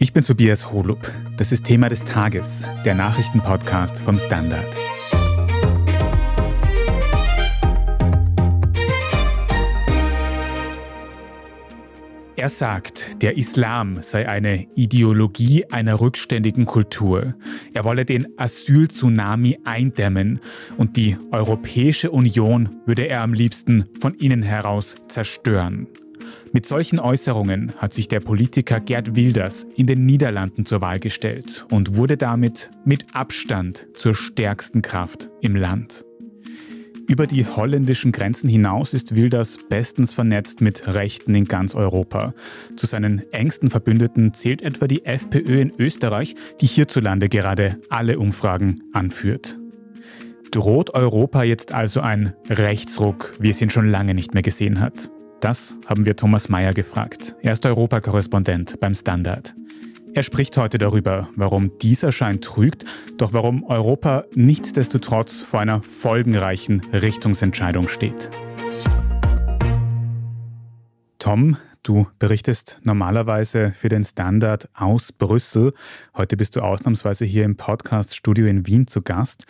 Ich bin Tobias Holub. Das ist Thema des Tages, der Nachrichtenpodcast vom Standard. Er sagt, der Islam sei eine Ideologie einer rückständigen Kultur. Er wolle den Asyl-Tsunami eindämmen und die Europäische Union würde er am liebsten von innen heraus zerstören. Mit solchen Äußerungen hat sich der Politiker Gerd Wilders in den Niederlanden zur Wahl gestellt und wurde damit mit Abstand zur stärksten Kraft im Land. Über die holländischen Grenzen hinaus ist Wilders bestens vernetzt mit Rechten in ganz Europa. Zu seinen engsten Verbündeten zählt etwa die FPÖ in Österreich, die hierzulande gerade alle Umfragen anführt. Droht Europa jetzt also ein Rechtsruck, wie es ihn schon lange nicht mehr gesehen hat? Das haben wir Thomas Mayer gefragt. Er ist Europakorrespondent beim Standard. Er spricht heute darüber, warum dieser Schein trügt, doch warum Europa nichtsdestotrotz vor einer folgenreichen Richtungsentscheidung steht. Tom, du berichtest normalerweise für den Standard aus Brüssel. Heute bist du ausnahmsweise hier im Podcast-Studio in Wien zu Gast.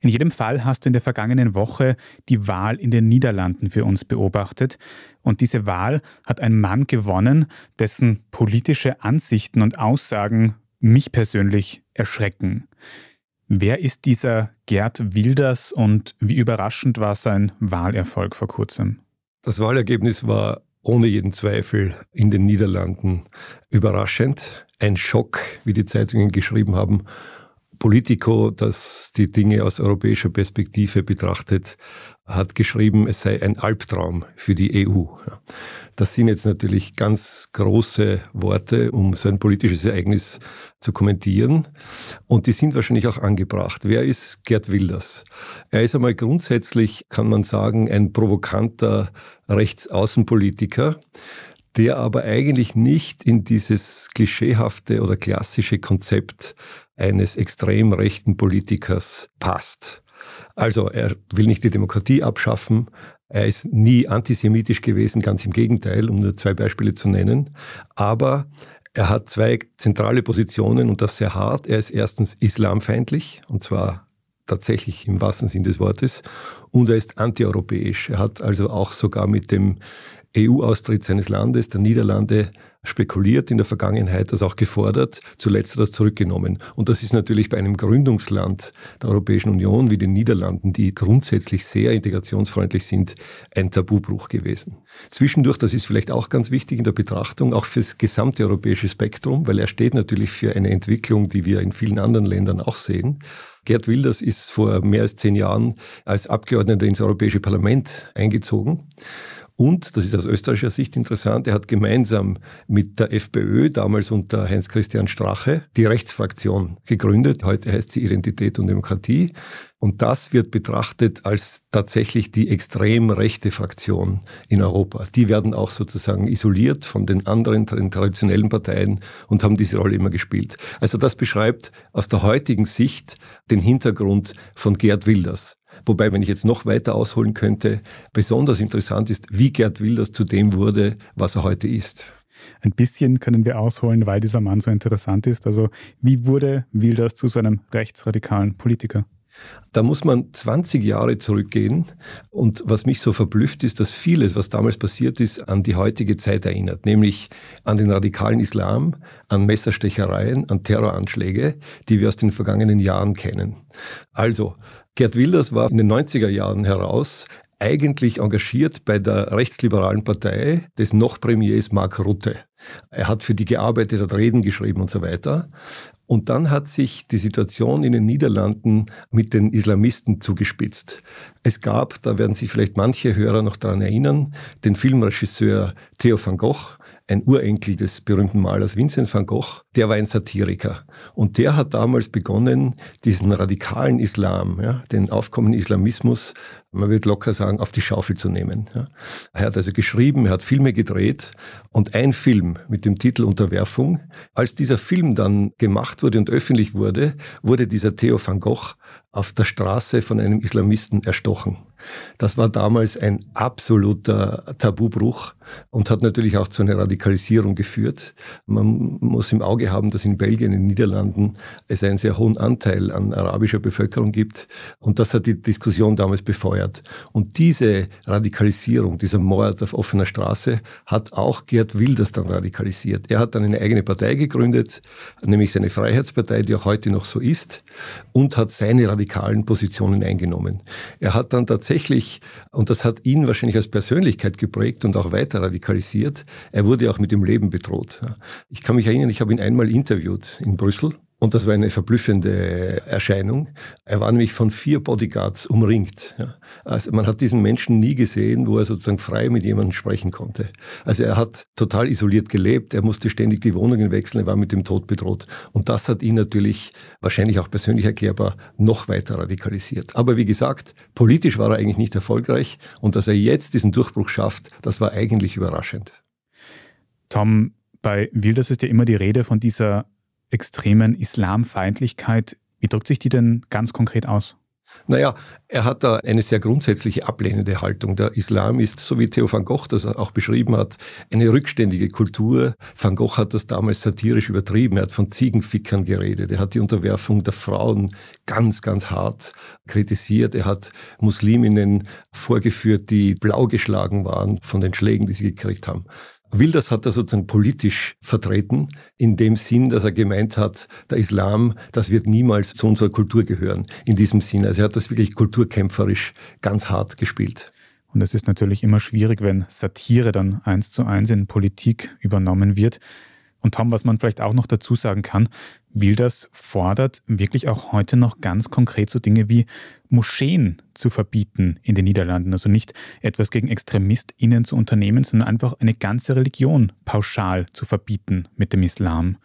In jedem Fall hast du in der vergangenen Woche die Wahl in den Niederlanden für uns beobachtet. Und diese Wahl hat ein Mann gewonnen, dessen politische Ansichten und Aussagen mich persönlich erschrecken. Wer ist dieser Gerd Wilders und wie überraschend war sein Wahlerfolg vor kurzem? Das Wahlergebnis war ohne jeden Zweifel in den Niederlanden überraschend. Ein Schock, wie die Zeitungen geschrieben haben. Politico, das die Dinge aus europäischer Perspektive betrachtet, hat geschrieben, es sei ein Albtraum für die EU. Das sind jetzt natürlich ganz große Worte, um so ein politisches Ereignis zu kommentieren. Und die sind wahrscheinlich auch angebracht. Wer ist Gerd Wilders? Er ist einmal grundsätzlich, kann man sagen, ein provokanter Rechtsaußenpolitiker der aber eigentlich nicht in dieses klischeehafte oder klassische Konzept eines extrem rechten Politikers passt. Also er will nicht die Demokratie abschaffen, er ist nie antisemitisch gewesen, ganz im Gegenteil, um nur zwei Beispiele zu nennen, aber er hat zwei zentrale Positionen und das sehr hart. Er ist erstens islamfeindlich und zwar tatsächlich im wahrsten Sinn des Wortes und er ist antieuropäisch. Er hat also auch sogar mit dem EU-Austritt seines Landes, der Niederlande, spekuliert in der Vergangenheit, das auch gefordert, zuletzt das zurückgenommen. Und das ist natürlich bei einem Gründungsland der Europäischen Union wie den Niederlanden, die grundsätzlich sehr integrationsfreundlich sind, ein Tabubruch gewesen. Zwischendurch, das ist vielleicht auch ganz wichtig in der Betrachtung, auch fürs gesamte europäische Spektrum, weil er steht natürlich für eine Entwicklung, die wir in vielen anderen Ländern auch sehen. Gerd Wilders ist vor mehr als zehn Jahren als Abgeordneter ins Europäische Parlament eingezogen. Und, das ist aus österreichischer Sicht interessant, er hat gemeinsam mit der FPÖ, damals unter Heinz-Christian Strache, die Rechtsfraktion gegründet. Heute heißt sie Identität und Demokratie. Und das wird betrachtet als tatsächlich die extrem rechte Fraktion in Europa. Die werden auch sozusagen isoliert von den anderen den traditionellen Parteien und haben diese Rolle immer gespielt. Also das beschreibt aus der heutigen Sicht den Hintergrund von Gerd Wilders. Wobei, wenn ich jetzt noch weiter ausholen könnte, besonders interessant ist, wie Gerd Wilders zu dem wurde, was er heute ist. Ein bisschen können wir ausholen, weil dieser Mann so interessant ist. Also, wie wurde Wilders zu so einem rechtsradikalen Politiker? Da muss man 20 Jahre zurückgehen. Und was mich so verblüfft, ist, dass vieles, was damals passiert ist, an die heutige Zeit erinnert. Nämlich an den radikalen Islam, an Messerstechereien, an Terroranschläge, die wir aus den vergangenen Jahren kennen. Also, Gerd Wilders war in den 90er Jahren heraus eigentlich engagiert bei der rechtsliberalen Partei des noch Premiers Mark Rutte. Er hat für die gearbeitet, hat Reden geschrieben und so weiter. Und dann hat sich die Situation in den Niederlanden mit den Islamisten zugespitzt. Es gab, da werden sich vielleicht manche Hörer noch daran erinnern, den Filmregisseur Theo van Gogh, ein Urenkel des berühmten Malers Vincent van Gogh, der war ein Satiriker. Und der hat damals begonnen, diesen radikalen Islam, ja, den aufkommenden Islamismus, man würde locker sagen, auf die Schaufel zu nehmen. Ja. Er hat also geschrieben, er hat Filme gedreht und ein Film mit dem Titel Unterwerfung. Als dieser Film dann gemacht wurde und öffentlich wurde, wurde dieser Theo van Gogh auf der Straße von einem Islamisten erstochen. Das war damals ein absoluter Tabubruch und hat natürlich auch zu einer Radikalisierung geführt. Man muss im Auge haben, dass in Belgien, in den Niederlanden es einen sehr hohen Anteil an arabischer Bevölkerung gibt und das hat die Diskussion damals befeuert. Und diese Radikalisierung, dieser Mord auf offener Straße hat auch Gerd Wilders dann radikalisiert. Er hat dann eine eigene Partei gegründet, nämlich seine Freiheitspartei, die auch heute noch so ist, und hat seine radikalen Positionen eingenommen. Er hat dann tatsächlich, und das hat ihn wahrscheinlich als Persönlichkeit geprägt und auch weiter radikalisiert, er wurde auch mit dem Leben bedroht. Ich kann mich erinnern, ich habe ihn einmal interviewt in Brüssel und das war eine verblüffende Erscheinung. Er war nämlich von vier Bodyguards umringt. Ja. Also man hat diesen Menschen nie gesehen, wo er sozusagen frei mit jemandem sprechen konnte. Also er hat total isoliert gelebt, er musste ständig die Wohnungen wechseln, er war mit dem Tod bedroht. Und das hat ihn natürlich, wahrscheinlich auch persönlich erklärbar, noch weiter radikalisiert. Aber wie gesagt, politisch war er eigentlich nicht erfolgreich und dass er jetzt diesen Durchbruch schafft, das war eigentlich überraschend. Tom, bei Wilders ist ja immer die Rede von dieser extremen Islamfeindlichkeit. Wie drückt sich die denn ganz konkret aus? Naja, er hat da eine sehr grundsätzliche ablehnende Haltung. Der Islam ist, so wie Theo van Gogh das auch beschrieben hat, eine rückständige Kultur. Van Gogh hat das damals satirisch übertrieben. Er hat von Ziegenfickern geredet. Er hat die Unterwerfung der Frauen ganz, ganz hart kritisiert. Er hat Musliminnen vorgeführt, die blau geschlagen waren von den Schlägen, die sie gekriegt haben. Wilders hat er sozusagen politisch vertreten, in dem Sinn, dass er gemeint hat, der Islam, das wird niemals zu unserer Kultur gehören. In diesem Sinn. Also er hat das wirklich kulturkämpferisch ganz hart gespielt. Und es ist natürlich immer schwierig, wenn Satire dann eins zu eins in Politik übernommen wird. Und Tom, was man vielleicht auch noch dazu sagen kann, Wilders fordert wirklich auch heute noch ganz konkret so Dinge wie Moscheen zu verbieten in den Niederlanden. Also nicht etwas gegen ExtremistInnen zu unternehmen, sondern einfach eine ganze Religion pauschal zu verbieten mit dem Islam.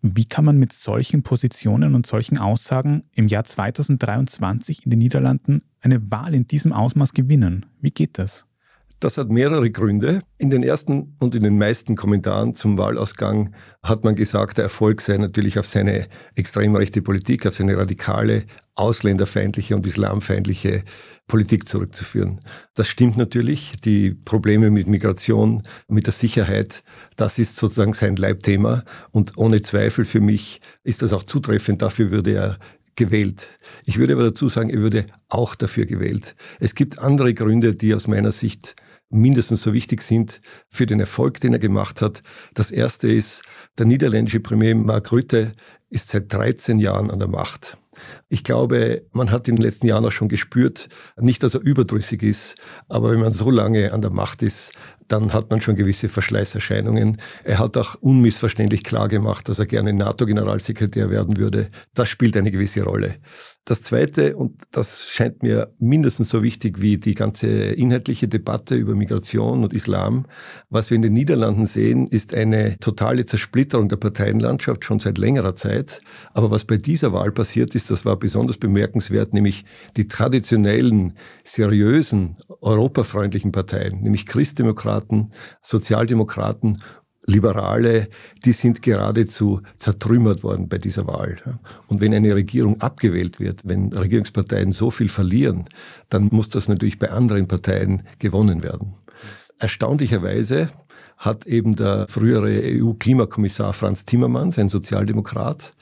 Wie kann man mit solchen Positionen und solchen Aussagen im Jahr 2023 in den Niederlanden eine Wahl in diesem Ausmaß gewinnen? Wie geht das? Das hat mehrere Gründe. In den ersten und in den meisten Kommentaren zum Wahlausgang hat man gesagt, der Erfolg sei natürlich auf seine extrem rechte Politik, auf seine radikale, ausländerfeindliche und islamfeindliche Politik zurückzuführen. Das stimmt natürlich. Die Probleme mit Migration, mit der Sicherheit, das ist sozusagen sein Leibthema. Und ohne Zweifel für mich ist das auch zutreffend. Dafür würde er gewählt. Ich würde aber dazu sagen, er würde auch dafür gewählt. Es gibt andere Gründe, die aus meiner Sicht mindestens so wichtig sind für den Erfolg, den er gemacht hat. Das erste ist, der niederländische Premier Mark Rutte ist seit 13 Jahren an der Macht. Ich glaube, man hat in den letzten Jahren auch schon gespürt, nicht, dass er überdrüssig ist, aber wenn man so lange an der Macht ist, dann hat man schon gewisse Verschleißerscheinungen. Er hat auch unmissverständlich klar gemacht, dass er gerne NATO-Generalsekretär werden würde. Das spielt eine gewisse Rolle. Das Zweite, und das scheint mir mindestens so wichtig wie die ganze inhaltliche Debatte über Migration und Islam, was wir in den Niederlanden sehen, ist eine totale Zersplitterung der Parteienlandschaft schon seit längerer Zeit. Aber was bei dieser Wahl passiert ist, das war besonders bemerkenswert, nämlich die traditionellen, seriösen, europafreundlichen Parteien, nämlich Christdemokraten, Sozialdemokraten Liberale, die sind geradezu zertrümmert worden bei dieser Wahl. Und wenn eine Regierung abgewählt wird, wenn Regierungsparteien so viel verlieren, dann muss das natürlich bei anderen Parteien gewonnen werden. Erstaunlicherweise hat eben der frühere EU-Klimakommissar Franz Timmermans, ein Sozialdemokrat,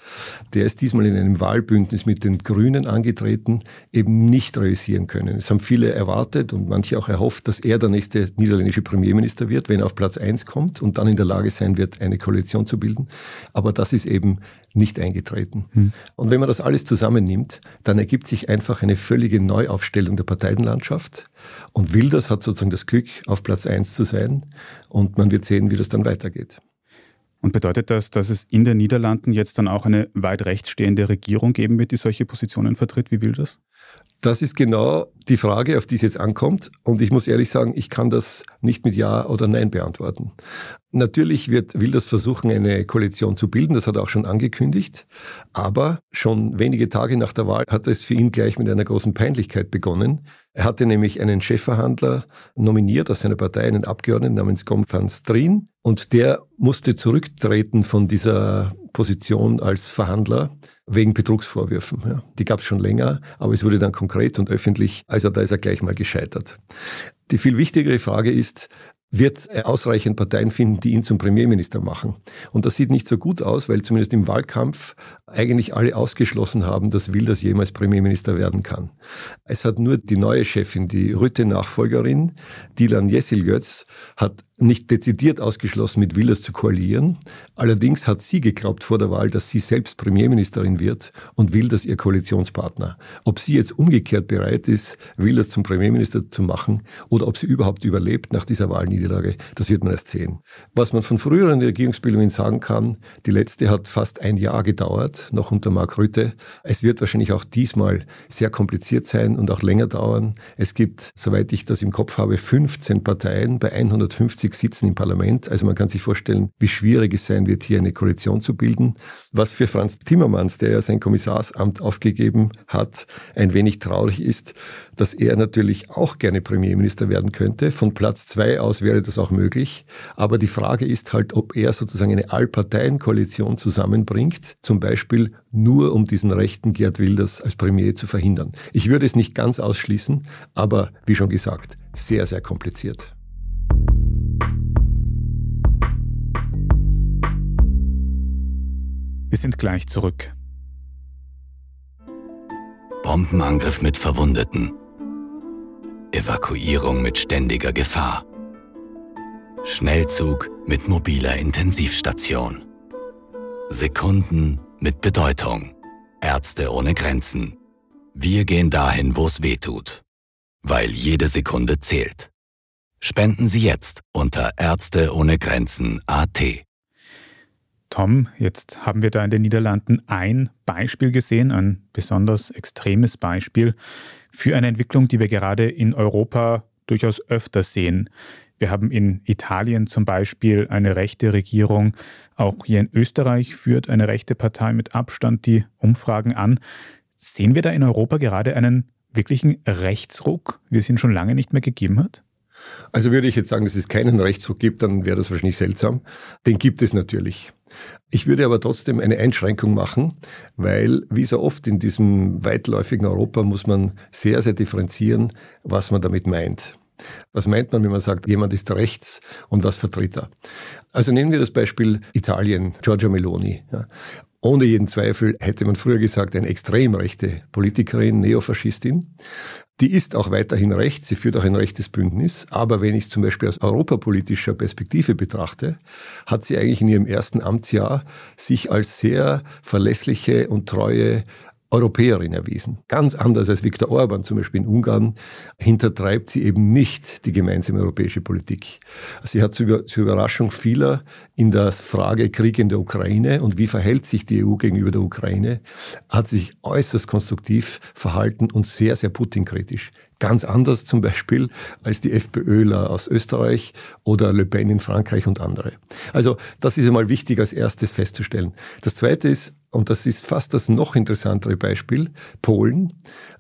der ist diesmal in einem Wahlbündnis mit den Grünen angetreten, eben nicht realisieren können. Es haben viele erwartet und manche auch erhofft, dass er der nächste niederländische Premierminister wird, wenn er auf Platz eins kommt und dann in der Lage sein wird, eine Koalition zu bilden. Aber das ist eben nicht eingetreten. Hm. Und wenn man das alles zusammennimmt, dann ergibt sich einfach eine völlige Neuaufstellung der Parteienlandschaft. Und Wilders hat sozusagen das Glück, auf Platz eins zu sein. Und man wird sehen, wie das dann weitergeht. Und bedeutet das, dass es in den Niederlanden jetzt dann auch eine weit rechts stehende Regierung geben wird, die solche Positionen vertritt wie Wilders? Das ist genau die Frage, auf die es jetzt ankommt. Und ich muss ehrlich sagen, ich kann das nicht mit Ja oder Nein beantworten. Natürlich wird Wilders versuchen, eine Koalition zu bilden. Das hat er auch schon angekündigt. Aber schon wenige Tage nach der Wahl hat es für ihn gleich mit einer großen Peinlichkeit begonnen. Er hatte nämlich einen Chefverhandler nominiert aus seiner Partei, einen Abgeordneten namens Gom van Strien, und der musste zurücktreten von dieser Position als Verhandler wegen Betrugsvorwürfen. Ja. Die gab es schon länger, aber es wurde dann konkret und öffentlich, also da ist er gleich mal gescheitert. Die viel wichtigere Frage ist, wird er ausreichend Parteien finden, die ihn zum Premierminister machen. Und das sieht nicht so gut aus, weil zumindest im Wahlkampf eigentlich alle ausgeschlossen haben, dass Wilders jemals Premierminister werden kann. Es hat nur die neue Chefin, die Rütte-Nachfolgerin, Dilan Jessil-Götz, hat nicht dezidiert ausgeschlossen, mit Wilders zu koalieren. Allerdings hat sie geglaubt vor der Wahl, dass sie selbst Premierministerin wird und Wilders ihr Koalitionspartner. Ob sie jetzt umgekehrt bereit ist, Wilders zum Premierminister zu machen oder ob sie überhaupt überlebt nach dieser Wahlniederlage, das wird man erst sehen. Was man von früheren Regierungsbildungen sagen kann, die letzte hat fast ein Jahr gedauert, noch unter Mark Rütte. Es wird wahrscheinlich auch diesmal sehr kompliziert sein und auch länger dauern. Es gibt, soweit ich das im Kopf habe, 15 Parteien bei 150 50 Sitzen im Parlament. Also man kann sich vorstellen, wie schwierig es sein wird, hier eine Koalition zu bilden. Was für Franz Timmermans, der ja sein Kommissarsamt aufgegeben hat, ein wenig traurig ist, dass er natürlich auch gerne Premierminister werden könnte. Von Platz zwei aus wäre das auch möglich. Aber die Frage ist halt, ob er sozusagen eine Allparteienkoalition zusammenbringt, zum Beispiel nur um diesen rechten Gerd Wilders als Premier zu verhindern. Ich würde es nicht ganz ausschließen, aber wie schon gesagt, sehr, sehr kompliziert. Wir sind gleich zurück. Bombenangriff mit Verwundeten. Evakuierung mit ständiger Gefahr. Schnellzug mit mobiler Intensivstation. Sekunden mit Bedeutung. Ärzte ohne Grenzen. Wir gehen dahin, wo es weh tut. Weil jede Sekunde zählt. Spenden Sie jetzt unter Ärzte ohne Grenzen AT. Tom, jetzt haben wir da in den Niederlanden ein Beispiel gesehen, ein besonders extremes Beispiel für eine Entwicklung, die wir gerade in Europa durchaus öfter sehen. Wir haben in Italien zum Beispiel eine rechte Regierung. Auch hier in Österreich führt eine rechte Partei mit Abstand die Umfragen an. Sehen wir da in Europa gerade einen wirklichen Rechtsruck, wie es ihn schon lange nicht mehr gegeben hat? Also würde ich jetzt sagen, dass es keinen Rechtsruck gibt, dann wäre das wahrscheinlich seltsam. Den gibt es natürlich. Ich würde aber trotzdem eine Einschränkung machen, weil wie so oft in diesem weitläufigen Europa muss man sehr, sehr differenzieren, was man damit meint. Was meint man, wenn man sagt, jemand ist rechts und was vertritt er? Also nehmen wir das Beispiel Italien, Giorgia Meloni. Ja ohne jeden Zweifel, hätte man früher gesagt, eine extrem rechte Politikerin, Neofaschistin. Die ist auch weiterhin rechts, sie führt auch ein rechtes Bündnis, aber wenn ich es zum Beispiel aus europapolitischer Perspektive betrachte, hat sie eigentlich in ihrem ersten Amtsjahr sich als sehr verlässliche und treue Europäerin erwiesen. Ganz anders als Viktor Orban zum Beispiel in Ungarn hintertreibt sie eben nicht die gemeinsame europäische Politik. Sie hat zur Überraschung vieler in der Frage Krieg in der Ukraine und wie verhält sich die EU gegenüber der Ukraine, hat sich äußerst konstruktiv verhalten und sehr, sehr Putin-kritisch. Ganz anders zum Beispiel als die FPÖler aus Österreich oder Le Pen in Frankreich und andere. Also das ist einmal wichtig als erstes festzustellen. Das Zweite ist, und das ist fast das noch interessantere Beispiel, Polen.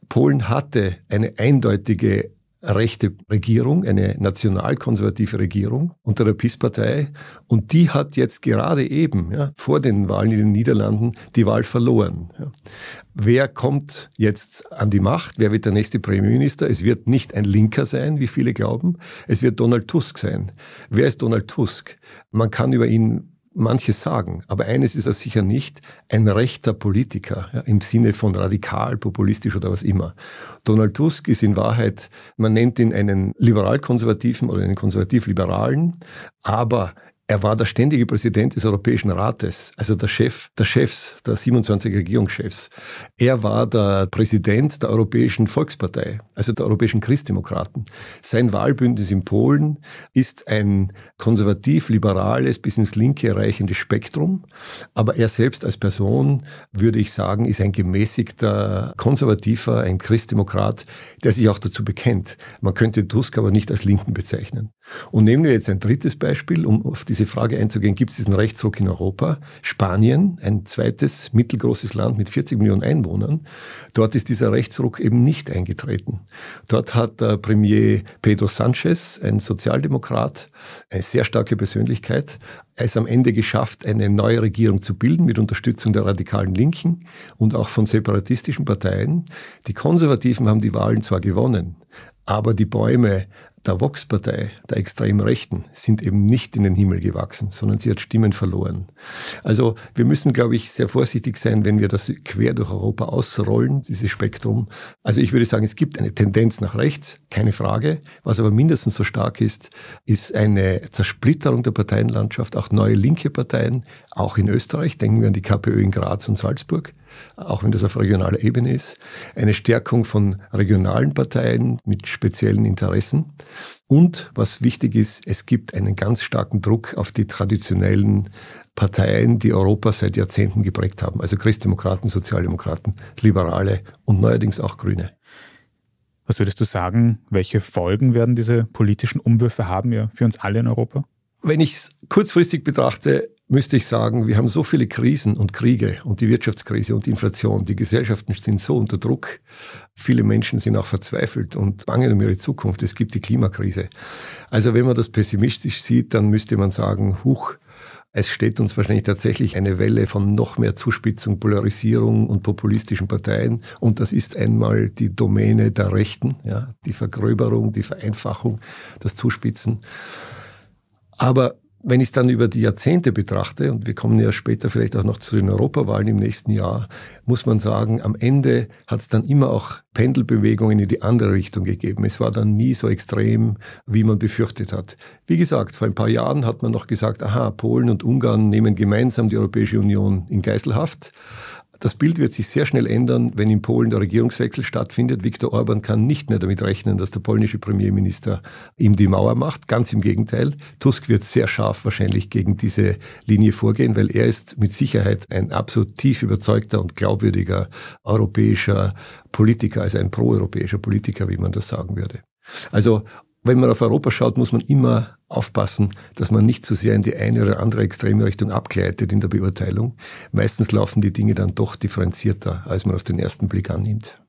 Polen hatte eine eindeutige rechte Regierung, eine nationalkonservative Regierung unter der PIS-Partei. Und die hat jetzt gerade eben ja, vor den Wahlen in den Niederlanden die Wahl verloren. Ja. Wer kommt jetzt an die Macht? Wer wird der nächste Premierminister? Es wird nicht ein Linker sein, wie viele glauben. Es wird Donald Tusk sein. Wer ist Donald Tusk? Man kann über ihn manches sagen, aber eines ist er sicher nicht, ein rechter Politiker ja, im Sinne von radikal, populistisch oder was immer. Donald Tusk ist in Wahrheit, man nennt ihn einen liberal-konservativen oder einen konservativ-liberalen, aber er war der ständige Präsident des Europäischen Rates, also der Chef der Chefs, der 27 Regierungschefs. Er war der Präsident der Europäischen Volkspartei, also der Europäischen Christdemokraten. Sein Wahlbündnis in Polen ist ein konservativ-liberales bis ins Linke erreichendes Spektrum, aber er selbst als Person, würde ich sagen, ist ein gemäßigter Konservativer, ein Christdemokrat, der sich auch dazu bekennt. Man könnte Tusk aber nicht als Linken bezeichnen. Und nehmen wir jetzt ein drittes Beispiel, um auf diese Frage einzugehen, gibt es diesen Rechtsruck in Europa? Spanien, ein zweites mittelgroßes Land mit 40 Millionen Einwohnern, dort ist dieser Rechtsruck eben nicht eingetreten. Dort hat der Premier Pedro Sanchez, ein Sozialdemokrat, eine sehr starke Persönlichkeit, es am Ende geschafft, eine neue Regierung zu bilden mit Unterstützung der radikalen Linken und auch von separatistischen Parteien. Die Konservativen haben die Wahlen zwar gewonnen, aber die Bäume der Vox-Partei, der extremen Rechten, sind eben nicht in den Himmel gewachsen, sondern sie hat Stimmen verloren. Also wir müssen, glaube ich, sehr vorsichtig sein, wenn wir das quer durch Europa ausrollen, dieses Spektrum. Also ich würde sagen, es gibt eine Tendenz nach rechts, keine Frage. Was aber mindestens so stark ist, ist eine Zersplitterung der Parteienlandschaft, auch neue linke Parteien, auch in Österreich. Denken wir an die KPÖ in Graz und Salzburg auch wenn das auf regionaler Ebene ist, eine Stärkung von regionalen Parteien mit speziellen Interessen und, was wichtig ist, es gibt einen ganz starken Druck auf die traditionellen Parteien, die Europa seit Jahrzehnten geprägt haben, also Christdemokraten, Sozialdemokraten, Liberale und neuerdings auch Grüne. Was würdest du sagen, welche Folgen werden diese politischen Umwürfe haben ja für uns alle in Europa? Wenn ich es kurzfristig betrachte, müsste ich sagen, wir haben so viele Krisen und Kriege und die Wirtschaftskrise und die Inflation. Die Gesellschaften sind so unter Druck. Viele Menschen sind auch verzweifelt und bangen um ihre Zukunft. Es gibt die Klimakrise. Also wenn man das pessimistisch sieht, dann müsste man sagen, huch, es steht uns wahrscheinlich tatsächlich eine Welle von noch mehr Zuspitzung, Polarisierung und populistischen Parteien. Und das ist einmal die Domäne der Rechten, ja, die Vergröberung, die Vereinfachung, das Zuspitzen. Aber wenn ich es dann über die Jahrzehnte betrachte, und wir kommen ja später vielleicht auch noch zu den Europawahlen im nächsten Jahr, muss man sagen, am Ende hat es dann immer auch Pendelbewegungen in die andere Richtung gegeben. Es war dann nie so extrem, wie man befürchtet hat. Wie gesagt, vor ein paar Jahren hat man noch gesagt, aha, Polen und Ungarn nehmen gemeinsam die Europäische Union in Geiselhaft. Das Bild wird sich sehr schnell ändern, wenn in Polen der Regierungswechsel stattfindet. Viktor Orban kann nicht mehr damit rechnen, dass der polnische Premierminister ihm die Mauer macht. Ganz im Gegenteil. Tusk wird sehr scharf wahrscheinlich gegen diese Linie vorgehen, weil er ist mit Sicherheit ein absolut tief überzeugter und glaubwürdiger europäischer Politiker, also ein proeuropäischer Politiker, wie man das sagen würde. Also wenn man auf Europa schaut, muss man immer aufpassen, dass man nicht zu so sehr in die eine oder andere extreme Richtung abgleitet in der Beurteilung. Meistens laufen die Dinge dann doch differenzierter, als man auf den ersten Blick annimmt.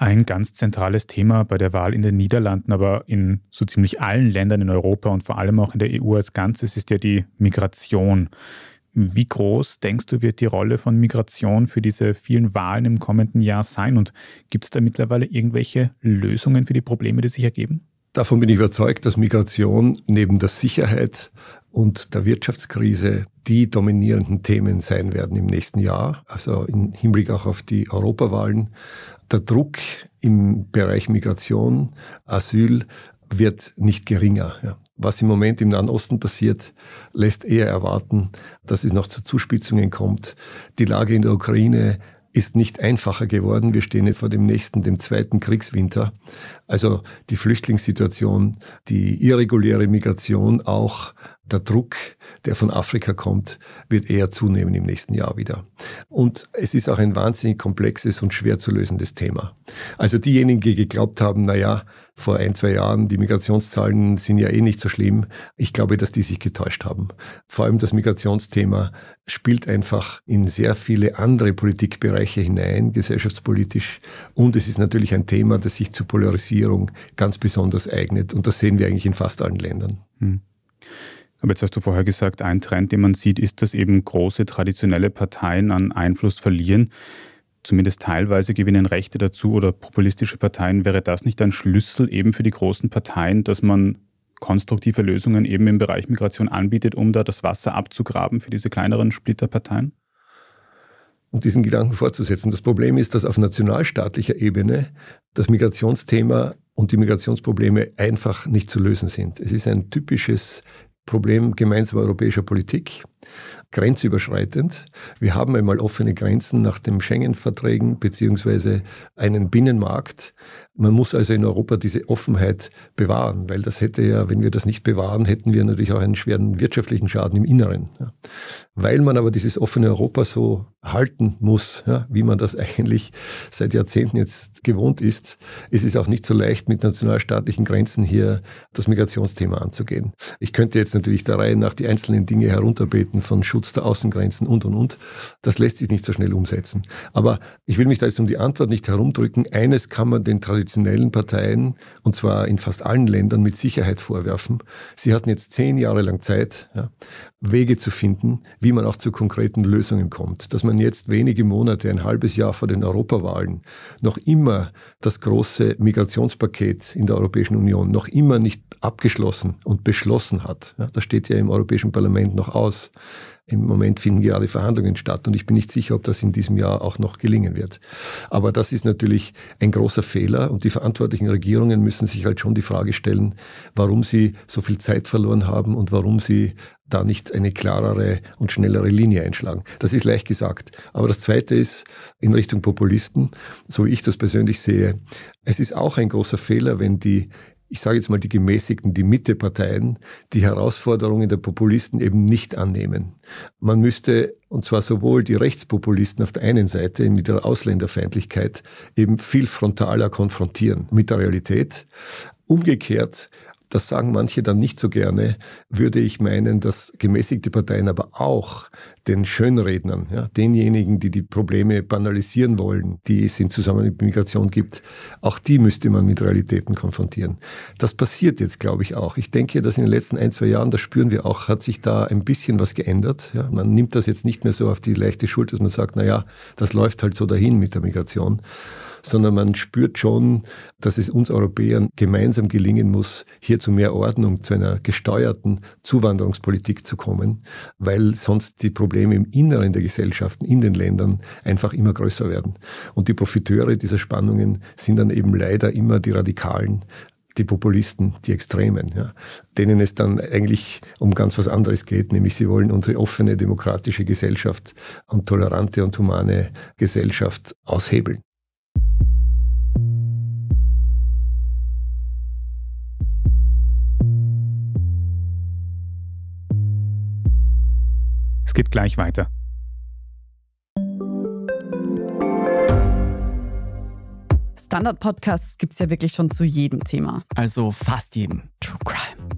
Ein ganz zentrales Thema bei der Wahl in den Niederlanden, aber in so ziemlich allen Ländern in Europa und vor allem auch in der EU als Ganzes ist ja die Migration. Wie groß denkst du, wird die Rolle von Migration für diese vielen Wahlen im kommenden Jahr sein? Und gibt es da mittlerweile irgendwelche Lösungen für die Probleme, die sich ergeben? Davon bin ich überzeugt, dass Migration neben der Sicherheit und der Wirtschaftskrise die dominierenden Themen sein werden im nächsten Jahr, also im Hinblick auch auf die Europawahlen. Der Druck im Bereich Migration, Asyl wird nicht geringer. Ja. Was im Moment im Nahen Osten passiert, lässt eher erwarten, dass es noch zu Zuspitzungen kommt. Die Lage in der Ukraine ist nicht einfacher geworden. Wir stehen vor dem nächsten, dem zweiten Kriegswinter. Also die Flüchtlingssituation, die irreguläre Migration, auch der Druck, der von Afrika kommt, wird eher zunehmen im nächsten Jahr wieder. Und es ist auch ein wahnsinnig komplexes und schwer zu lösendes Thema. Also diejenigen, die geglaubt haben, na ja, vor ein, zwei Jahren, die Migrationszahlen sind ja eh nicht so schlimm. Ich glaube, dass die sich getäuscht haben. Vor allem das Migrationsthema spielt einfach in sehr viele andere Politikbereiche hinein, gesellschaftspolitisch. Und es ist natürlich ein Thema, das sich zur Polarisierung ganz besonders eignet. Und das sehen wir eigentlich in fast allen Ländern. Hm. Aber jetzt hast du vorher gesagt, ein Trend, den man sieht, ist, dass eben große traditionelle Parteien an Einfluss verlieren. Zumindest teilweise gewinnen Rechte dazu oder populistische Parteien. Wäre das nicht ein Schlüssel eben für die großen Parteien, dass man konstruktive Lösungen eben im Bereich Migration anbietet, um da das Wasser abzugraben für diese kleineren Splitterparteien? Und diesen Gedanken fortzusetzen. Das Problem ist, dass auf nationalstaatlicher Ebene das Migrationsthema und die Migrationsprobleme einfach nicht zu lösen sind. Es ist ein typisches Problem gemeinsamer europäischer Politik. Grenzüberschreitend. Wir haben einmal offene Grenzen nach den Schengen-Verträgen beziehungsweise einen Binnenmarkt. Man muss also in Europa diese Offenheit bewahren, weil das hätte ja, wenn wir das nicht bewahren, hätten wir natürlich auch einen schweren wirtschaftlichen Schaden im Inneren. Ja. Weil man aber dieses offene Europa so halten muss, ja, wie man das eigentlich seit Jahrzehnten jetzt gewohnt ist, ist es auch nicht so leicht, mit nationalstaatlichen Grenzen hier das Migrationsthema anzugehen. Ich könnte jetzt natürlich der Reihe nach die einzelnen Dinge herunterbeten von Schutz der Außengrenzen und, und, und. Das lässt sich nicht so schnell umsetzen. Aber ich will mich da jetzt um die Antwort nicht herumdrücken. Eines kann man den traditionellen Parteien, und zwar in fast allen Ländern, mit Sicherheit vorwerfen. Sie hatten jetzt zehn Jahre lang Zeit, ja, Wege zu finden, wie man auch zu konkreten Lösungen kommt. Dass man jetzt wenige Monate, ein halbes Jahr vor den Europawahlen noch immer das große Migrationspaket in der Europäischen Union noch immer nicht abgeschlossen und beschlossen hat. Ja, das steht ja im Europäischen Parlament noch aus. Im Moment finden gerade Verhandlungen statt und ich bin nicht sicher, ob das in diesem Jahr auch noch gelingen wird. Aber das ist natürlich ein großer Fehler und die verantwortlichen Regierungen müssen sich halt schon die Frage stellen, warum sie so viel Zeit verloren haben und warum sie da nicht eine klarere und schnellere Linie einschlagen. Das ist leicht gesagt. Aber das Zweite ist in Richtung Populisten, so wie ich das persönlich sehe, es ist auch ein großer Fehler, wenn die ich sage jetzt mal die gemäßigten, die Mitteparteien, die Herausforderungen der Populisten eben nicht annehmen. Man müsste, und zwar sowohl die Rechtspopulisten auf der einen Seite mit der Ausländerfeindlichkeit eben viel frontaler konfrontieren mit der Realität. Umgekehrt das sagen manche dann nicht so gerne, würde ich meinen, dass gemäßigte Parteien aber auch den Schönrednern, ja, denjenigen, die die Probleme banalisieren wollen, die es in Zusammenhang mit Migration gibt, auch die müsste man mit Realitäten konfrontieren. Das passiert jetzt, glaube ich, auch. Ich denke, dass in den letzten ein, zwei Jahren, das spüren wir auch, hat sich da ein bisschen was geändert. Ja, man nimmt das jetzt nicht mehr so auf die leichte Schuld, dass man sagt, na ja, das läuft halt so dahin mit der Migration sondern man spürt schon, dass es uns Europäern gemeinsam gelingen muss, hier zu mehr Ordnung, zu einer gesteuerten Zuwanderungspolitik zu kommen, weil sonst die Probleme im Inneren der Gesellschaften, in den Ländern einfach immer größer werden. Und die Profiteure dieser Spannungen sind dann eben leider immer die Radikalen, die Populisten, die Extremen, ja, denen es dann eigentlich um ganz was anderes geht, nämlich sie wollen unsere offene demokratische Gesellschaft und tolerante und humane Gesellschaft aushebeln. Geht gleich weiter. Standard-Podcasts gibt es ja wirklich schon zu jedem Thema. Also fast jedem. True Crime.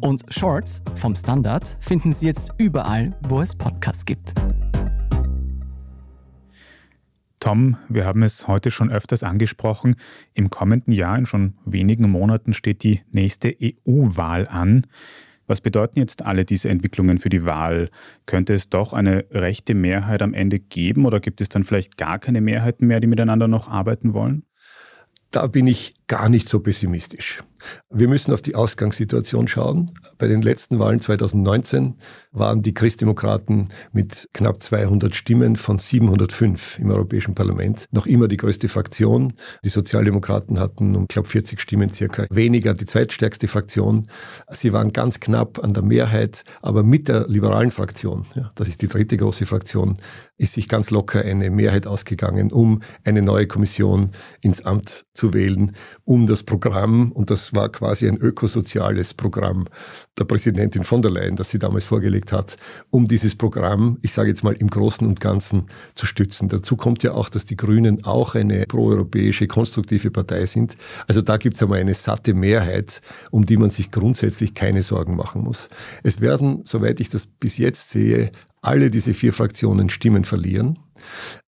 Und Shorts vom Standard finden Sie jetzt überall, wo es Podcasts gibt. Tom, wir haben es heute schon öfters angesprochen. Im kommenden Jahr, in schon wenigen Monaten, steht die nächste EU-Wahl an. Was bedeuten jetzt alle diese Entwicklungen für die Wahl? Könnte es doch eine rechte Mehrheit am Ende geben oder gibt es dann vielleicht gar keine Mehrheiten mehr, die miteinander noch arbeiten wollen? Da bin ich gar nicht so pessimistisch. Wir müssen auf die Ausgangssituation schauen. Bei den letzten Wahlen 2019 waren die Christdemokraten mit knapp 200 Stimmen von 705 im Europäischen Parlament noch immer die größte Fraktion. Die Sozialdemokraten hatten um, glaube 40 Stimmen circa weniger, die zweitstärkste Fraktion. Sie waren ganz knapp an der Mehrheit, aber mit der liberalen Fraktion, ja, das ist die dritte große Fraktion, ist sich ganz locker eine Mehrheit ausgegangen, um eine neue Kommission ins Amt zu wählen um das Programm, und das war quasi ein ökosoziales Programm der Präsidentin von der Leyen, das sie damals vorgelegt hat, um dieses Programm, ich sage jetzt mal im Großen und Ganzen zu stützen. Dazu kommt ja auch, dass die Grünen auch eine proeuropäische, konstruktive Partei sind. Also da gibt es einmal eine satte Mehrheit, um die man sich grundsätzlich keine Sorgen machen muss. Es werden, soweit ich das bis jetzt sehe, alle diese vier Fraktionen Stimmen verlieren.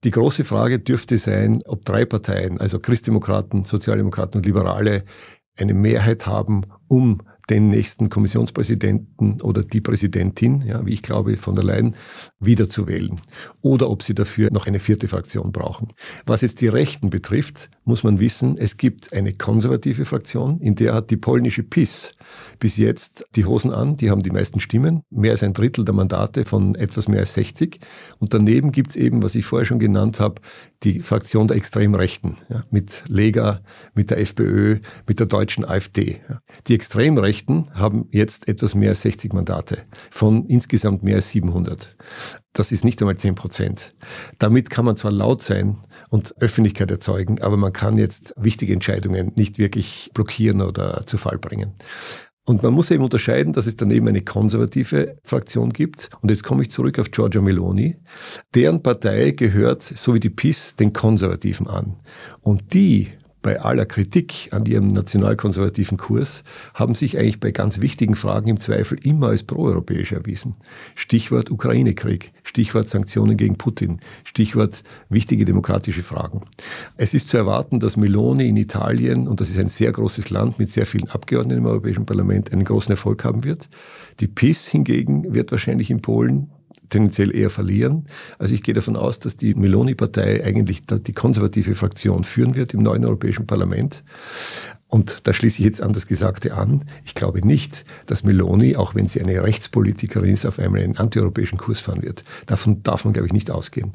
Die große Frage dürfte sein, ob drei Parteien, also Christdemokraten, Sozialdemokraten und Liberale, eine Mehrheit haben, um den nächsten Kommissionspräsidenten oder die Präsidentin, ja, wie ich glaube, von der Leyen, wiederzuwählen. Oder ob sie dafür noch eine vierte Fraktion brauchen. Was jetzt die Rechten betrifft, muss man wissen, es gibt eine konservative Fraktion, in der hat die polnische PIS bis jetzt die Hosen an, die haben die meisten Stimmen, mehr als ein Drittel der Mandate von etwas mehr als 60. Und daneben gibt es eben, was ich vorher schon genannt habe, die Fraktion der Extremrechten, ja, mit Lega, mit der FPÖ, mit der deutschen AfD. Ja. Die Extremrechten haben jetzt etwas mehr als 60 Mandate von insgesamt mehr als 700. Das ist nicht einmal 10 Prozent. Damit kann man zwar laut sein und Öffentlichkeit erzeugen, aber man kann jetzt wichtige Entscheidungen nicht wirklich blockieren oder zu Fall bringen. Und man muss eben unterscheiden, dass es daneben eine konservative Fraktion gibt. Und jetzt komme ich zurück auf Giorgia Meloni. Deren Partei gehört, so wie die PIS, den Konservativen an. Und die bei aller Kritik an ihrem nationalkonservativen Kurs haben sich eigentlich bei ganz wichtigen Fragen im Zweifel immer als proeuropäisch erwiesen. Stichwort Ukraine-Krieg, Stichwort Sanktionen gegen Putin, Stichwort wichtige demokratische Fragen. Es ist zu erwarten, dass Meloni in Italien, und das ist ein sehr großes Land mit sehr vielen Abgeordneten im Europäischen Parlament, einen großen Erfolg haben wird. Die PIS hingegen wird wahrscheinlich in Polen tendenziell eher verlieren. Also ich gehe davon aus, dass die Meloni-Partei eigentlich die konservative Fraktion führen wird im neuen Europäischen Parlament. Und da schließe ich jetzt an das Gesagte an. Ich glaube nicht, dass Meloni, auch wenn sie eine Rechtspolitikerin ist, auf einmal einen antieuropäischen Kurs fahren wird. Davon darf man, glaube ich, nicht ausgehen.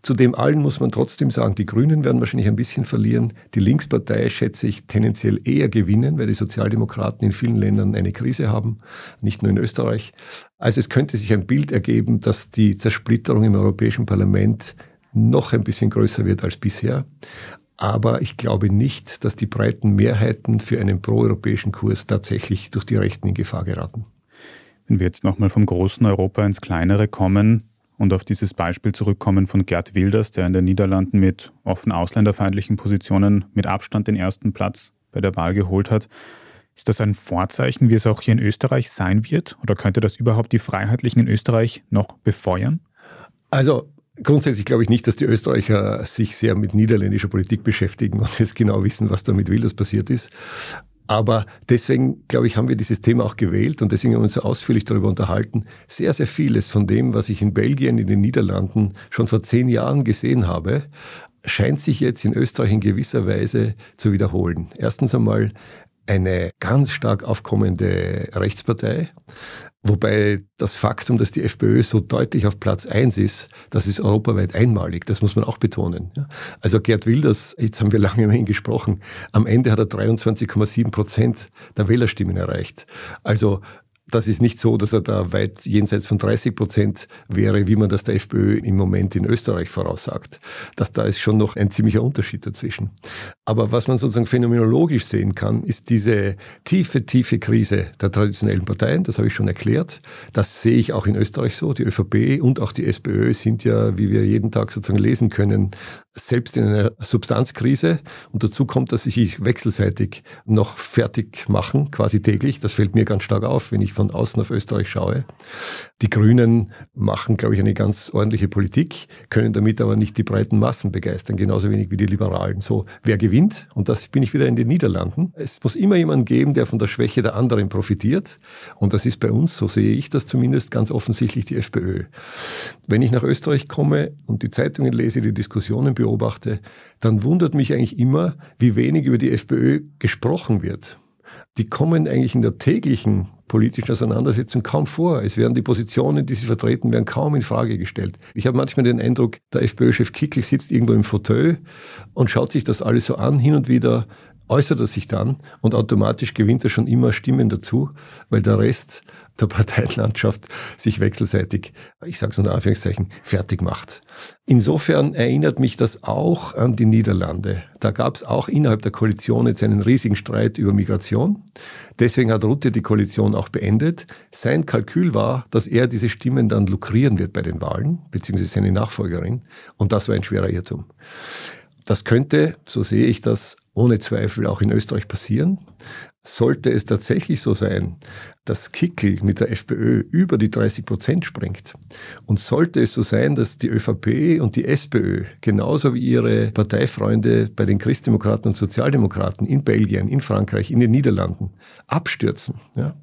Zu dem allen muss man trotzdem sagen, die Grünen werden wahrscheinlich ein bisschen verlieren. Die Linkspartei schätze ich tendenziell eher gewinnen, weil die Sozialdemokraten in vielen Ländern eine Krise haben, nicht nur in Österreich. Also es könnte sich ein Bild ergeben, dass die Zersplitterung im Europäischen Parlament noch ein bisschen größer wird als bisher. Aber ich glaube nicht, dass die breiten Mehrheiten für einen proeuropäischen Kurs tatsächlich durch die Rechten in Gefahr geraten. Wenn wir jetzt nochmal vom großen Europa ins kleinere kommen, und auf dieses Beispiel zurückkommen von Gerd Wilders, der in den Niederlanden mit offen ausländerfeindlichen Positionen mit Abstand den ersten Platz bei der Wahl geholt hat. Ist das ein Vorzeichen, wie es auch hier in Österreich sein wird? Oder könnte das überhaupt die Freiheitlichen in Österreich noch befeuern? Also Grundsätzlich glaube ich nicht, dass die Österreicher sich sehr mit niederländischer Politik beschäftigen und jetzt genau wissen, was da mit Wilders passiert ist. Aber deswegen, glaube ich, haben wir dieses Thema auch gewählt und deswegen haben wir uns so ausführlich darüber unterhalten. Sehr, sehr vieles von dem, was ich in Belgien, in den Niederlanden schon vor zehn Jahren gesehen habe, scheint sich jetzt in Österreich in gewisser Weise zu wiederholen. Erstens einmal eine ganz stark aufkommende Rechtspartei, wobei das Faktum, dass die FPÖ so deutlich auf Platz eins ist, das ist europaweit einmalig, das muss man auch betonen. Also Gerd Wilders, jetzt haben wir lange über ihn gesprochen, am Ende hat er 23,7 Prozent der Wählerstimmen erreicht. Also das ist nicht so, dass er da weit jenseits von 30 Prozent wäre, wie man das der FPÖ im Moment in Österreich voraussagt. Das, da ist schon noch ein ziemlicher Unterschied dazwischen. Aber was man sozusagen phänomenologisch sehen kann, ist diese tiefe, tiefe Krise der traditionellen Parteien. Das habe ich schon erklärt. Das sehe ich auch in Österreich so. Die ÖVP und auch die SPÖ sind ja, wie wir jeden Tag sozusagen lesen können, selbst in einer Substanzkrise. Und dazu kommt, dass sie sich wechselseitig noch fertig machen, quasi täglich. Das fällt mir ganz stark auf, wenn ich von außen auf Österreich schaue. Die Grünen machen, glaube ich, eine ganz ordentliche Politik, können damit aber nicht die breiten Massen begeistern, genauso wenig wie die Liberalen. So, wer gewinnt? Und das bin ich wieder in den Niederlanden. Es muss immer jemanden geben, der von der Schwäche der anderen profitiert. Und das ist bei uns, so sehe ich das zumindest, ganz offensichtlich die FPÖ. Wenn ich nach Österreich komme und die Zeitungen lese, die Diskussionen beobachte, dann wundert mich eigentlich immer, wie wenig über die FPÖ gesprochen wird. Die kommen eigentlich in der täglichen politischen Auseinandersetzung kaum vor. Es werden die Positionen, die sie vertreten, werden kaum in Frage gestellt. Ich habe manchmal den Eindruck, der FPÖ-Chef Kickl sitzt irgendwo im Fauteuil und schaut sich das alles so an. Hin und wieder äußert er sich dann und automatisch gewinnt er schon immer Stimmen dazu, weil der Rest der Parteienlandschaft sich wechselseitig, ich sage es unter Anführungszeichen, fertig macht. Insofern erinnert mich das auch an die Niederlande. Da gab es auch innerhalb der Koalition jetzt einen riesigen Streit über Migration. Deswegen hat Rutte die Koalition auch beendet. Sein Kalkül war, dass er diese Stimmen dann lukrieren wird bei den Wahlen, beziehungsweise seine Nachfolgerin. Und das war ein schwerer Irrtum. Das könnte, so sehe ich das, ohne Zweifel auch in Österreich passieren. Sollte es tatsächlich so sein, dass Kickel mit der FPÖ über die 30 Prozent sprengt und sollte es so sein, dass die ÖVP und die SPÖ genauso wie ihre Parteifreunde bei den Christdemokraten und Sozialdemokraten in Belgien, in Frankreich, in den Niederlanden abstürzen, ja,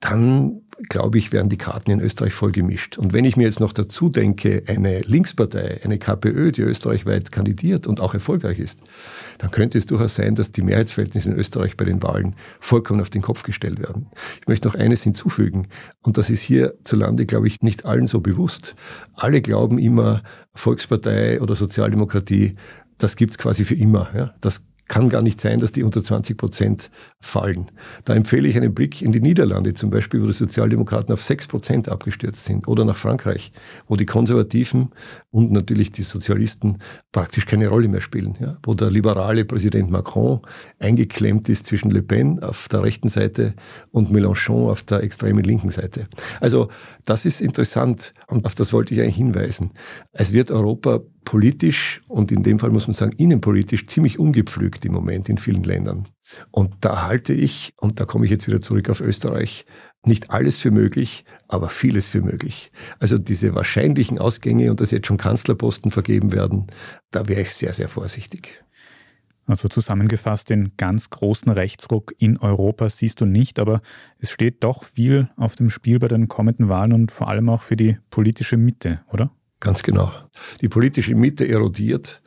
dann glaube ich, werden die Karten in Österreich voll gemischt. Und wenn ich mir jetzt noch dazu denke, eine Linkspartei, eine KPÖ, die österreichweit kandidiert und auch erfolgreich ist, dann könnte es durchaus sein, dass die Mehrheitsverhältnisse in Österreich bei den Wahlen vollkommen auf den Kopf gestellt werden. Ich möchte noch eines hinzufügen, und das ist hierzulande, glaube ich, nicht allen so bewusst. Alle glauben immer, Volkspartei oder Sozialdemokratie, das gibt's quasi für immer. Ja? Das kann gar nicht sein, dass die unter 20 Prozent fallen. Da empfehle ich einen Blick in die Niederlande zum Beispiel, wo die Sozialdemokraten auf 6 Prozent abgestürzt sind, oder nach Frankreich, wo die Konservativen und natürlich die Sozialisten praktisch keine Rolle mehr spielen, ja, wo der liberale Präsident Macron eingeklemmt ist zwischen Le Pen auf der rechten Seite und Mélenchon auf der extremen linken Seite. Also das ist interessant und auf das wollte ich eigentlich hinweisen. Es wird Europa politisch und in dem Fall muss man sagen innenpolitisch ziemlich umgepflügt im Moment in vielen Ländern. Und da halte ich, und da komme ich jetzt wieder zurück auf Österreich, nicht alles für möglich, aber vieles für möglich. Also diese wahrscheinlichen Ausgänge und dass jetzt schon Kanzlerposten vergeben werden, da wäre ich sehr, sehr vorsichtig. Also zusammengefasst, den ganz großen Rechtsruck in Europa siehst du nicht, aber es steht doch viel auf dem Spiel bei den kommenden Wahlen und vor allem auch für die politische Mitte, oder? Ganz genau. Die politische Mitte erodiert.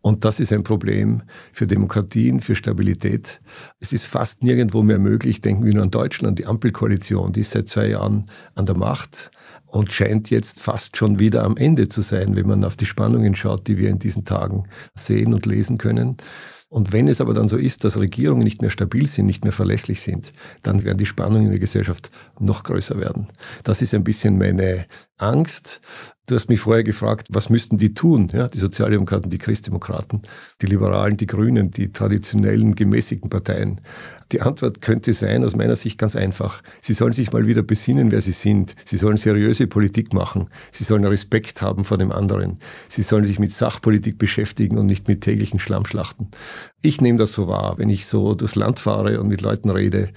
Und das ist ein Problem für Demokratien, für Stabilität. Es ist fast nirgendwo mehr möglich. Denken wir nur an Deutschland, die Ampelkoalition, die ist seit zwei Jahren an der Macht und scheint jetzt fast schon wieder am Ende zu sein, wenn man auf die Spannungen schaut, die wir in diesen Tagen sehen und lesen können. Und wenn es aber dann so ist, dass Regierungen nicht mehr stabil sind, nicht mehr verlässlich sind, dann werden die Spannungen in der Gesellschaft noch größer werden. Das ist ein bisschen meine Angst. Du hast mich vorher gefragt, was müssten die tun? Ja, die Sozialdemokraten, die Christdemokraten, die Liberalen, die Grünen, die traditionellen gemäßigten Parteien. Die Antwort könnte sein, aus meiner Sicht ganz einfach. Sie sollen sich mal wieder besinnen, wer sie sind. Sie sollen seriöse Politik machen. Sie sollen Respekt haben vor dem anderen. Sie sollen sich mit Sachpolitik beschäftigen und nicht mit täglichen Schlammschlachten. Ich nehme das so wahr, wenn ich so durchs Land fahre und mit Leuten rede.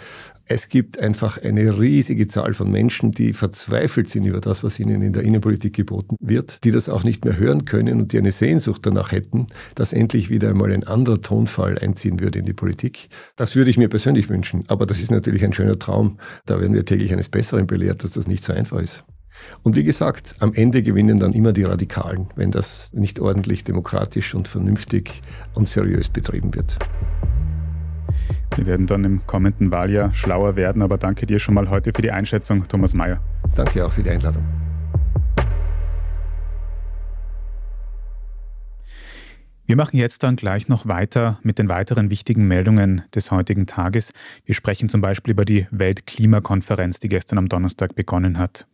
Es gibt einfach eine riesige Zahl von Menschen, die verzweifelt sind über das, was ihnen in der Innenpolitik geboten wird, die das auch nicht mehr hören können und die eine Sehnsucht danach hätten, dass endlich wieder einmal ein anderer Tonfall einziehen würde in die Politik. Das würde ich mir persönlich wünschen, aber das ist natürlich ein schöner Traum. Da werden wir täglich eines Besseren belehrt, dass das nicht so einfach ist. Und wie gesagt, am Ende gewinnen dann immer die Radikalen, wenn das nicht ordentlich demokratisch und vernünftig und seriös betrieben wird. Wir werden dann im kommenden Wahljahr schlauer werden, aber danke dir schon mal heute für die Einschätzung, Thomas Mayer. Danke auch für die Einladung. Wir machen jetzt dann gleich noch weiter mit den weiteren wichtigen Meldungen des heutigen Tages. Wir sprechen zum Beispiel über die Weltklimakonferenz, die gestern am Donnerstag begonnen hat.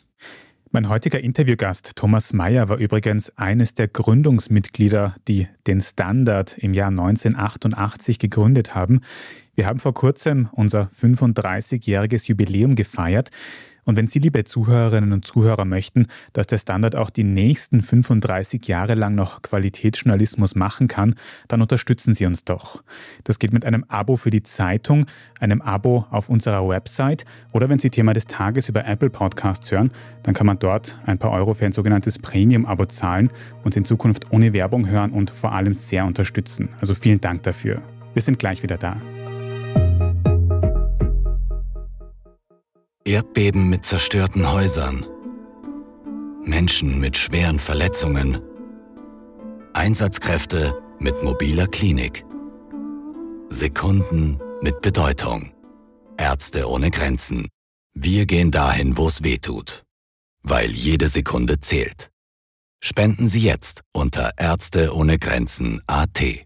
Mein heutiger Interviewgast Thomas Mayer war übrigens eines der Gründungsmitglieder, die den Standard im Jahr 1988 gegründet haben. Wir haben vor kurzem unser 35-jähriges Jubiläum gefeiert. Und wenn Sie, liebe Zuhörerinnen und Zuhörer, möchten, dass der Standard auch die nächsten 35 Jahre lang noch Qualitätsjournalismus machen kann, dann unterstützen Sie uns doch. Das geht mit einem Abo für die Zeitung, einem Abo auf unserer Website oder wenn Sie Thema des Tages über Apple Podcasts hören, dann kann man dort ein paar Euro für ein sogenanntes Premium-Abo zahlen und in Zukunft ohne Werbung hören und vor allem sehr unterstützen. Also vielen Dank dafür. Wir sind gleich wieder da. Erdbeben mit zerstörten Häusern, Menschen mit schweren Verletzungen, Einsatzkräfte mit mobiler Klinik, Sekunden mit Bedeutung, Ärzte ohne Grenzen. Wir gehen dahin, wo es weh tut, weil jede Sekunde zählt. Spenden Sie jetzt unter Ärzte ohne Grenzen AT.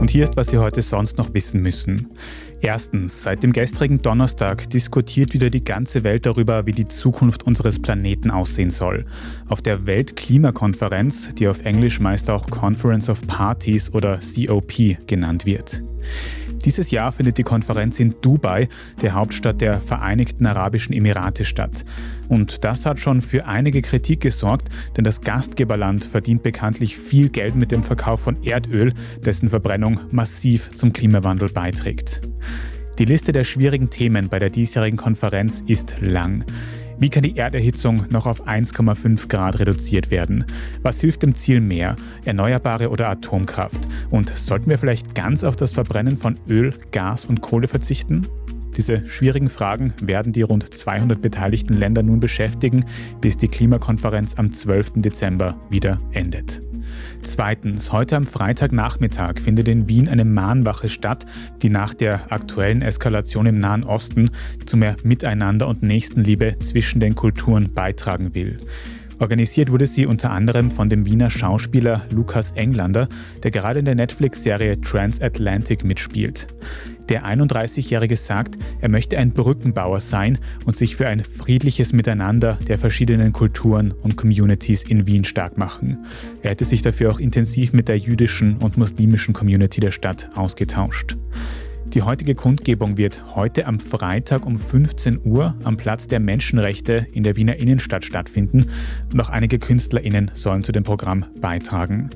Und hier ist, was Sie heute sonst noch wissen müssen. Erstens, seit dem gestrigen Donnerstag diskutiert wieder die ganze Welt darüber, wie die Zukunft unseres Planeten aussehen soll. Auf der Weltklimakonferenz, die auf Englisch meist auch Conference of Parties oder COP genannt wird. Dieses Jahr findet die Konferenz in Dubai, der Hauptstadt der Vereinigten Arabischen Emirate, statt. Und das hat schon für einige Kritik gesorgt, denn das Gastgeberland verdient bekanntlich viel Geld mit dem Verkauf von Erdöl, dessen Verbrennung massiv zum Klimawandel beiträgt. Die Liste der schwierigen Themen bei der diesjährigen Konferenz ist lang. Wie kann die Erderhitzung noch auf 1,5 Grad reduziert werden? Was hilft dem Ziel mehr? Erneuerbare oder Atomkraft? Und sollten wir vielleicht ganz auf das Verbrennen von Öl, Gas und Kohle verzichten? Diese schwierigen Fragen werden die rund 200 beteiligten Länder nun beschäftigen, bis die Klimakonferenz am 12. Dezember wieder endet. Zweitens, heute am Freitagnachmittag findet in Wien eine Mahnwache statt, die nach der aktuellen Eskalation im Nahen Osten zu mehr Miteinander und Nächstenliebe zwischen den Kulturen beitragen will. Organisiert wurde sie unter anderem von dem Wiener Schauspieler Lukas Englander, der gerade in der Netflix-Serie Transatlantic mitspielt. Der 31-Jährige sagt, er möchte ein Brückenbauer sein und sich für ein friedliches Miteinander der verschiedenen Kulturen und Communities in Wien stark machen. Er hätte sich dafür auch intensiv mit der jüdischen und muslimischen Community der Stadt ausgetauscht. Die heutige Kundgebung wird heute am Freitag um 15 Uhr am Platz der Menschenrechte in der Wiener Innenstadt stattfinden und auch einige KünstlerInnen sollen zu dem Programm beitragen.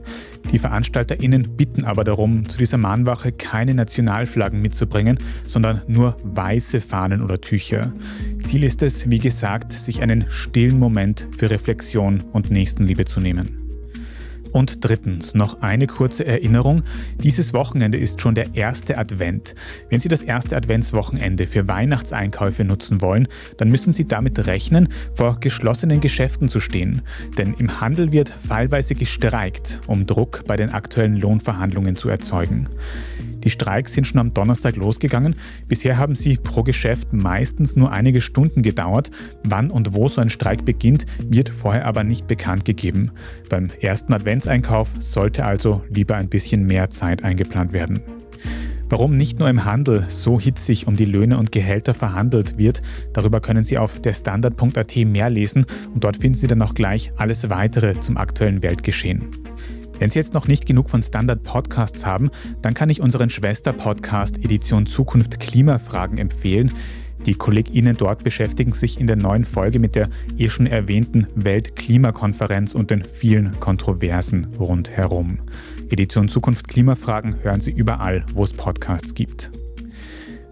Die VeranstalterInnen bitten aber darum, zu dieser Mahnwache keine Nationalflaggen mitzubringen, sondern nur weiße Fahnen oder Tücher. Ziel ist es, wie gesagt, sich einen stillen Moment für Reflexion und Nächstenliebe zu nehmen. Und drittens, noch eine kurze Erinnerung. Dieses Wochenende ist schon der erste Advent. Wenn Sie das erste Adventswochenende für Weihnachtseinkäufe nutzen wollen, dann müssen Sie damit rechnen, vor geschlossenen Geschäften zu stehen. Denn im Handel wird fallweise gestreikt, um Druck bei den aktuellen Lohnverhandlungen zu erzeugen. Die Streiks sind schon am Donnerstag losgegangen. Bisher haben sie pro Geschäft meistens nur einige Stunden gedauert. Wann und wo so ein Streik beginnt, wird vorher aber nicht bekannt gegeben. Beim ersten Adventseinkauf sollte also lieber ein bisschen mehr Zeit eingeplant werden. Warum nicht nur im Handel so hitzig um die Löhne und Gehälter verhandelt wird, darüber können Sie auf der Standard.at mehr lesen und dort finden Sie dann auch gleich alles weitere zum aktuellen Weltgeschehen. Wenn Sie jetzt noch nicht genug von Standard Podcasts haben, dann kann ich unseren Schwester-Podcast Edition Zukunft Klimafragen empfehlen. Die KollegInnen dort beschäftigen sich in der neuen Folge mit der eh schon erwähnten Weltklimakonferenz und den vielen Kontroversen rundherum. Edition Zukunft Klimafragen hören Sie überall, wo es Podcasts gibt.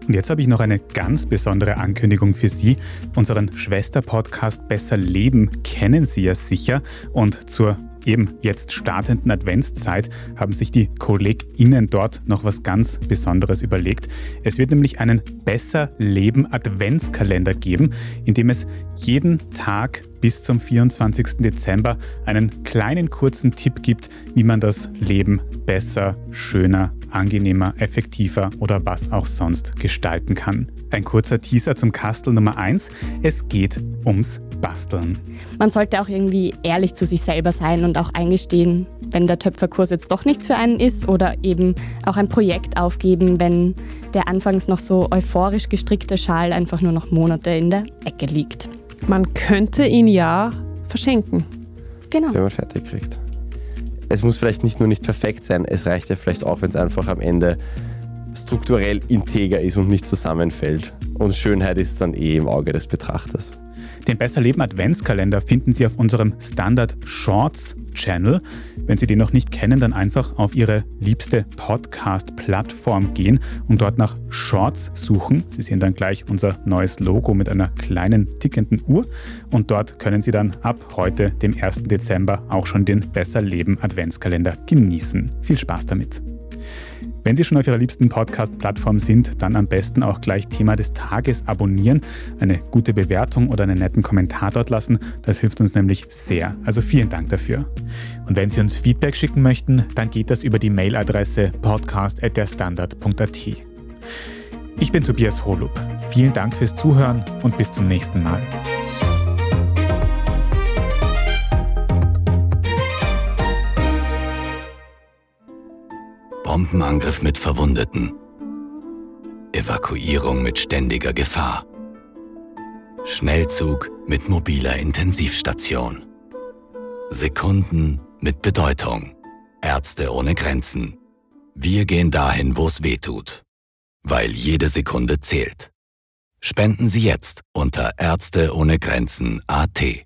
Und jetzt habe ich noch eine ganz besondere Ankündigung für Sie. Unseren Schwester-Podcast Besser Leben kennen Sie ja sicher. Und zur eben jetzt startenden Adventszeit haben sich die KollegInnen dort noch was ganz Besonderes überlegt. Es wird nämlich einen Besser Leben Adventskalender geben, in dem es jeden Tag bis zum 24. Dezember einen kleinen kurzen Tipp gibt, wie man das Leben besser, schöner, angenehmer, effektiver oder was auch sonst gestalten kann. Ein kurzer Teaser zum Kastel Nummer 1. Es geht ums Basteln. Man sollte auch irgendwie ehrlich zu sich selber sein und auch eingestehen, wenn der Töpferkurs jetzt doch nichts für einen ist oder eben auch ein Projekt aufgeben, wenn der anfangs noch so euphorisch gestrickte Schal einfach nur noch Monate in der Ecke liegt. Man könnte ihn ja verschenken. Genau. Wenn man fertig kriegt. Es muss vielleicht nicht nur nicht perfekt sein, es reicht ja vielleicht auch, wenn es einfach am Ende strukturell integer ist und nicht zusammenfällt. Und Schönheit ist dann eh im Auge des Betrachters. Den Besser Leben Adventskalender finden Sie auf unserem Standard Shorts Channel. Wenn Sie den noch nicht kennen, dann einfach auf Ihre liebste Podcast-Plattform gehen und dort nach Shorts suchen. Sie sehen dann gleich unser neues Logo mit einer kleinen tickenden Uhr und dort können Sie dann ab heute, dem 1. Dezember, auch schon den Besser Leben Adventskalender genießen. Viel Spaß damit! Wenn Sie schon auf Ihrer liebsten Podcast-Plattform sind, dann am besten auch gleich Thema des Tages abonnieren, eine gute Bewertung oder einen netten Kommentar dort lassen. Das hilft uns nämlich sehr. Also vielen Dank dafür. Und wenn Sie uns Feedback schicken möchten, dann geht das über die Mailadresse podcast.derstandard.at. Ich bin Tobias Holub. Vielen Dank fürs Zuhören und bis zum nächsten Mal. Bombenangriff mit Verwundeten. Evakuierung mit ständiger Gefahr. Schnellzug mit mobiler Intensivstation. Sekunden mit Bedeutung. Ärzte ohne Grenzen. Wir gehen dahin, wo es weh tut. Weil jede Sekunde zählt. Spenden Sie jetzt unter Ärzte ohne Grenzen AT.